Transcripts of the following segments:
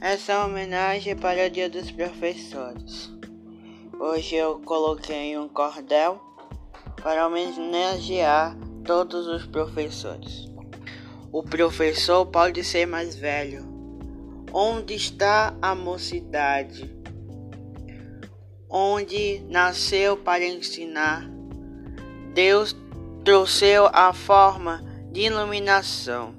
Essa é homenagem para o Dia dos Professores. Hoje eu coloquei um cordel para homenagear todos os professores. O professor pode ser mais velho. Onde está a mocidade? Onde nasceu para ensinar? Deus trouxe a forma de iluminação.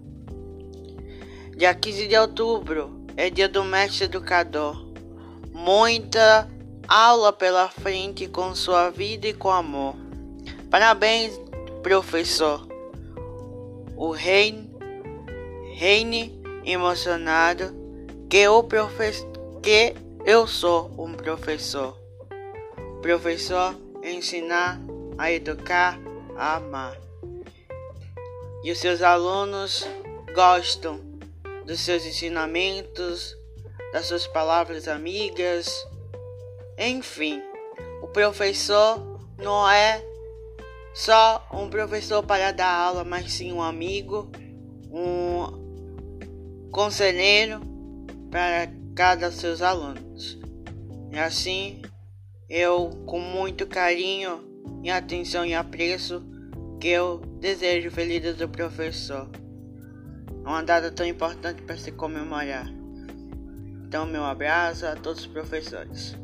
Dia 15 de outubro é dia do mestre educador. Muita aula pela frente com sua vida e com amor. Parabéns, professor. O rei reine emocionado que o professor que eu sou um professor. Professor ensinar a educar, a amar. E os seus alunos gostam dos seus ensinamentos, das suas palavras amigas. Enfim, o professor não é só um professor para dar aula, mas sim um amigo, um conselheiro para cada seus alunos. E assim, eu com muito carinho e atenção e apreço que eu desejo feliz do professor uma data tão importante para se comemorar. Então, meu abraço a todos os professores.